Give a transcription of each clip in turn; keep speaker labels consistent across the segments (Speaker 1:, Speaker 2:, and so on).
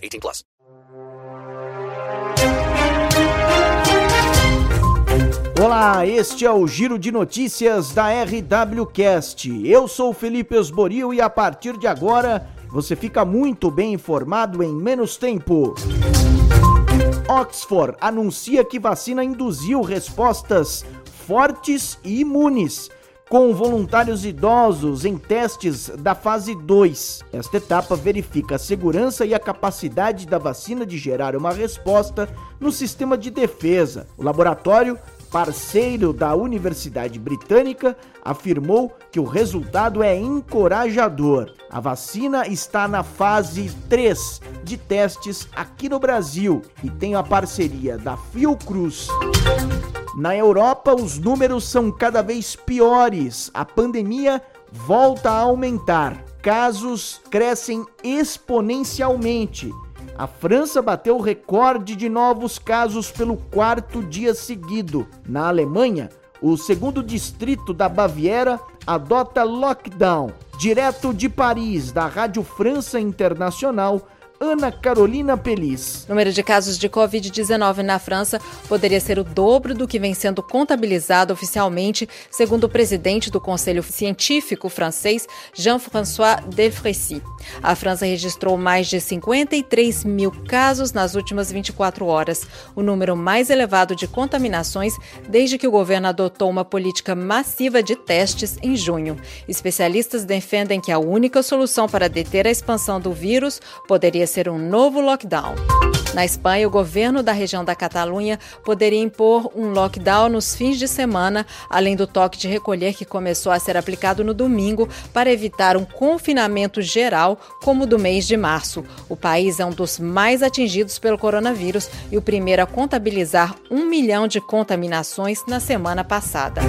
Speaker 1: 18 plus.
Speaker 2: Olá, este é o Giro de Notícias da RWCast. Eu sou Felipe Osborio e a partir de agora você fica muito bem informado em menos tempo. Oxford anuncia que vacina induziu respostas fortes e imunes com voluntários idosos em testes da fase 2. Esta etapa verifica a segurança e a capacidade da vacina de gerar uma resposta no sistema de defesa. O laboratório parceiro da Universidade Britânica, afirmou que o resultado é encorajador. A vacina está na fase 3 de testes aqui no Brasil e tem a parceria da Fiocruz. Na Europa, os números são cada vez piores. A pandemia volta a aumentar. Casos crescem exponencialmente. A França bateu o recorde de novos casos pelo quarto dia seguido. Na Alemanha, o segundo distrito da Baviera adota lockdown. Direto de Paris, da Rádio França Internacional, Ana Carolina Pelis.
Speaker 3: O número de casos de Covid-19 na França poderia ser o dobro do que vem sendo contabilizado oficialmente, segundo o presidente do Conselho Científico francês, Jean-François Defrécy. A França registrou mais de 53 mil casos nas últimas 24 horas, o número mais elevado de contaminações desde que o governo adotou uma política massiva de testes em junho. Especialistas defendem que a única solução para deter a expansão do vírus poderia ser um novo lockdown. Na Espanha, o governo da região da Catalunha poderia impor um lockdown nos fins de semana, além do toque de recolher que começou a ser aplicado no domingo para evitar um confinamento geral, como o do mês de março. O país é um dos mais atingidos pelo coronavírus e o primeiro a contabilizar um milhão de contaminações na semana passada.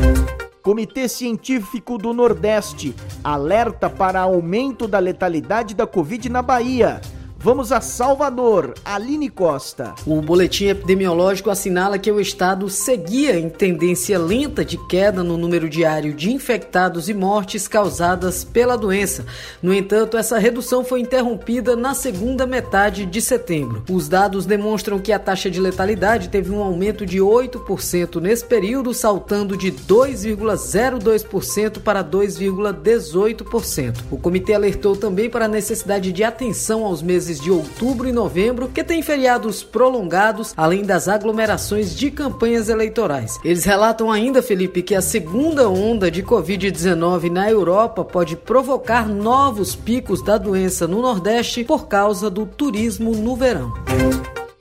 Speaker 2: Comitê Científico do Nordeste alerta para aumento da letalidade da Covid na Bahia. Vamos a Salvador, Aline Costa.
Speaker 4: O boletim epidemiológico assinala que o estado seguia em tendência lenta de queda no número diário de infectados e mortes causadas pela doença. No entanto, essa redução foi interrompida na segunda metade de setembro. Os dados demonstram que a taxa de letalidade teve um aumento de 8% nesse período, saltando de 2,02% para 2,18%. O comitê alertou também para a necessidade de atenção aos meses meses de outubro e novembro, que tem feriados prolongados, além das aglomerações de campanhas eleitorais. Eles relatam ainda, Felipe, que a segunda onda de Covid-19 na Europa pode provocar novos picos da doença no Nordeste por causa do turismo no verão.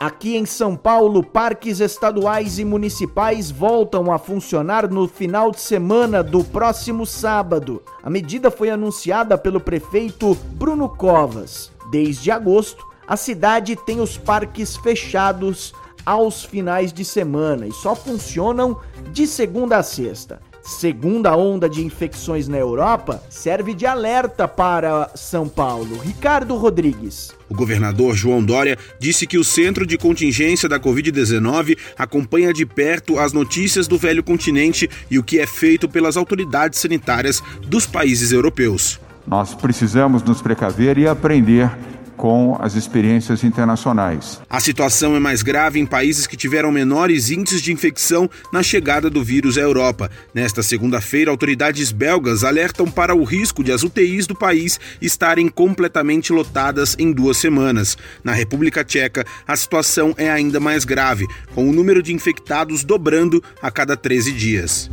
Speaker 2: Aqui em São Paulo, parques estaduais e municipais voltam a funcionar no final de semana do próximo sábado. A medida foi anunciada pelo prefeito Bruno Covas. Desde agosto, a cidade tem os parques fechados aos finais de semana e só funcionam de segunda a sexta. Segunda onda de infecções na Europa serve de alerta para São Paulo. Ricardo Rodrigues.
Speaker 5: O governador João Dória disse que o Centro de Contingência da Covid-19 acompanha de perto as notícias do velho continente e o que é feito pelas autoridades sanitárias dos países europeus.
Speaker 6: Nós precisamos nos precaver e aprender com as experiências internacionais.
Speaker 5: A situação é mais grave em países que tiveram menores índices de infecção na chegada do vírus à Europa. Nesta segunda-feira, autoridades belgas alertam para o risco de as UTIs do país estarem completamente lotadas em duas semanas. Na República Tcheca, a situação é ainda mais grave, com o número de infectados dobrando a cada 13 dias.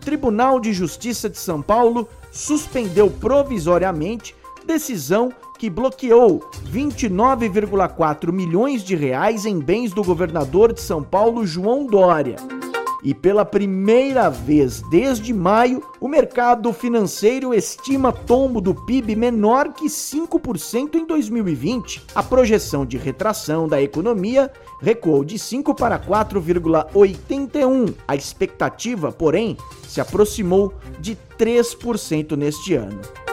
Speaker 2: Tribunal de Justiça de São Paulo suspendeu provisoriamente decisão que bloqueou 29,4 milhões de reais em bens do governador de São Paulo, João Dória. e pela primeira vez desde maio, o mercado financeiro estima tombo do PIB menor que 5% em 2020. A projeção de retração da economia recuou de 5 para 4,81. A expectativa, porém, se aproximou de 3% neste ano.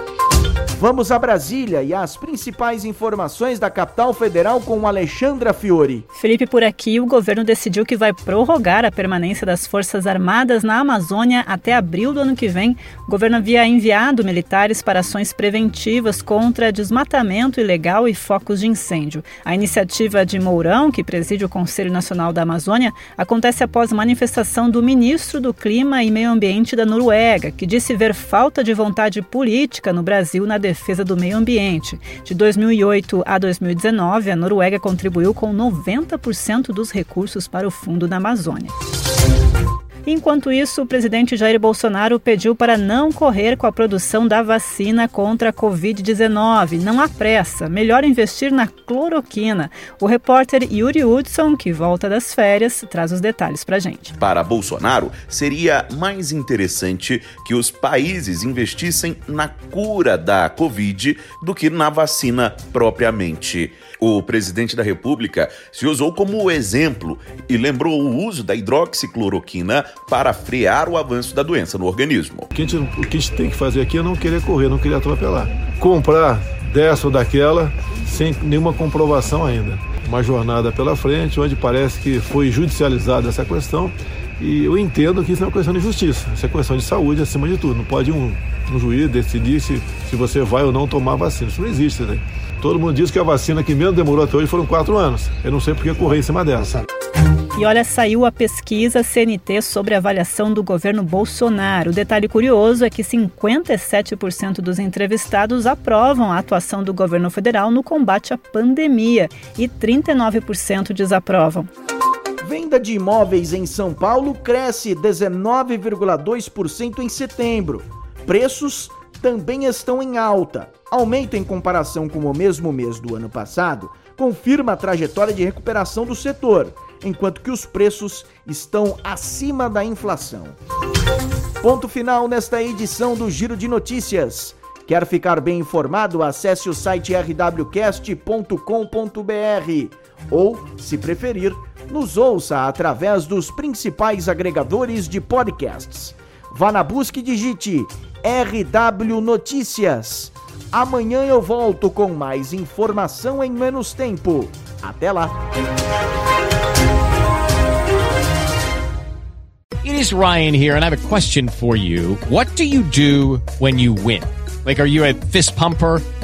Speaker 2: Vamos a Brasília e as principais informações da capital federal com Alexandra Fiore.
Speaker 7: Felipe, por aqui, o governo decidiu que vai prorrogar a permanência das Forças Armadas na Amazônia até abril do ano que vem. O governo havia enviado militares para ações preventivas contra desmatamento ilegal e focos de incêndio. A iniciativa de Mourão, que preside o Conselho Nacional da Amazônia, acontece após manifestação do ministro do Clima e Meio Ambiente da Noruega, que disse ver falta de vontade política no Brasil na defesa do meio ambiente. De 2008 a 2019, a Noruega contribuiu com 90% dos recursos para o Fundo da Amazônia. Enquanto isso, o presidente Jair Bolsonaro pediu para não correr com a produção da vacina contra a Covid-19. Não há pressa, melhor investir na cloroquina. O repórter Yuri Hudson, que volta das férias, traz os detalhes para gente.
Speaker 8: Para Bolsonaro, seria mais interessante que os países investissem na cura da Covid do que na vacina propriamente. O presidente da República se usou como exemplo e lembrou o uso da hidroxicloroquina para frear o avanço da doença no organismo.
Speaker 9: O que, a gente, o que a gente tem que fazer aqui é não querer correr, não querer atropelar. Comprar dessa ou daquela sem nenhuma comprovação ainda. Uma jornada pela frente, onde parece que foi judicializada essa questão. E eu entendo que isso é uma questão de justiça, isso é questão de saúde acima de tudo. Não pode um, um juiz decidir se, se você vai ou não tomar vacina. Isso não existe, né? Todo mundo diz que a vacina que menos demorou até hoje foram quatro anos. Eu não sei por que correr em cima dessa.
Speaker 7: E olha, saiu a pesquisa CNT sobre a avaliação do governo Bolsonaro. O detalhe curioso é que 57% dos entrevistados aprovam a atuação do governo federal no combate à pandemia e 39% desaprovam.
Speaker 2: Venda de imóveis em São Paulo cresce 19,2% em setembro. Preços também estão em alta. Aumento em comparação com o mesmo mês do ano passado confirma a trajetória de recuperação do setor, enquanto que os preços estão acima da inflação. Ponto final nesta edição do Giro de Notícias. Quer ficar bem informado? Acesse o site rwcast.com.br ou, se preferir, nos ouça através dos principais agregadores de podcasts. Vá na busca e digite RW Notícias. Amanhã eu volto com mais informação em menos tempo. Até lá.
Speaker 10: It is Ryan here and I have a question for you. What do you do when you win? Like are you a fist pumper?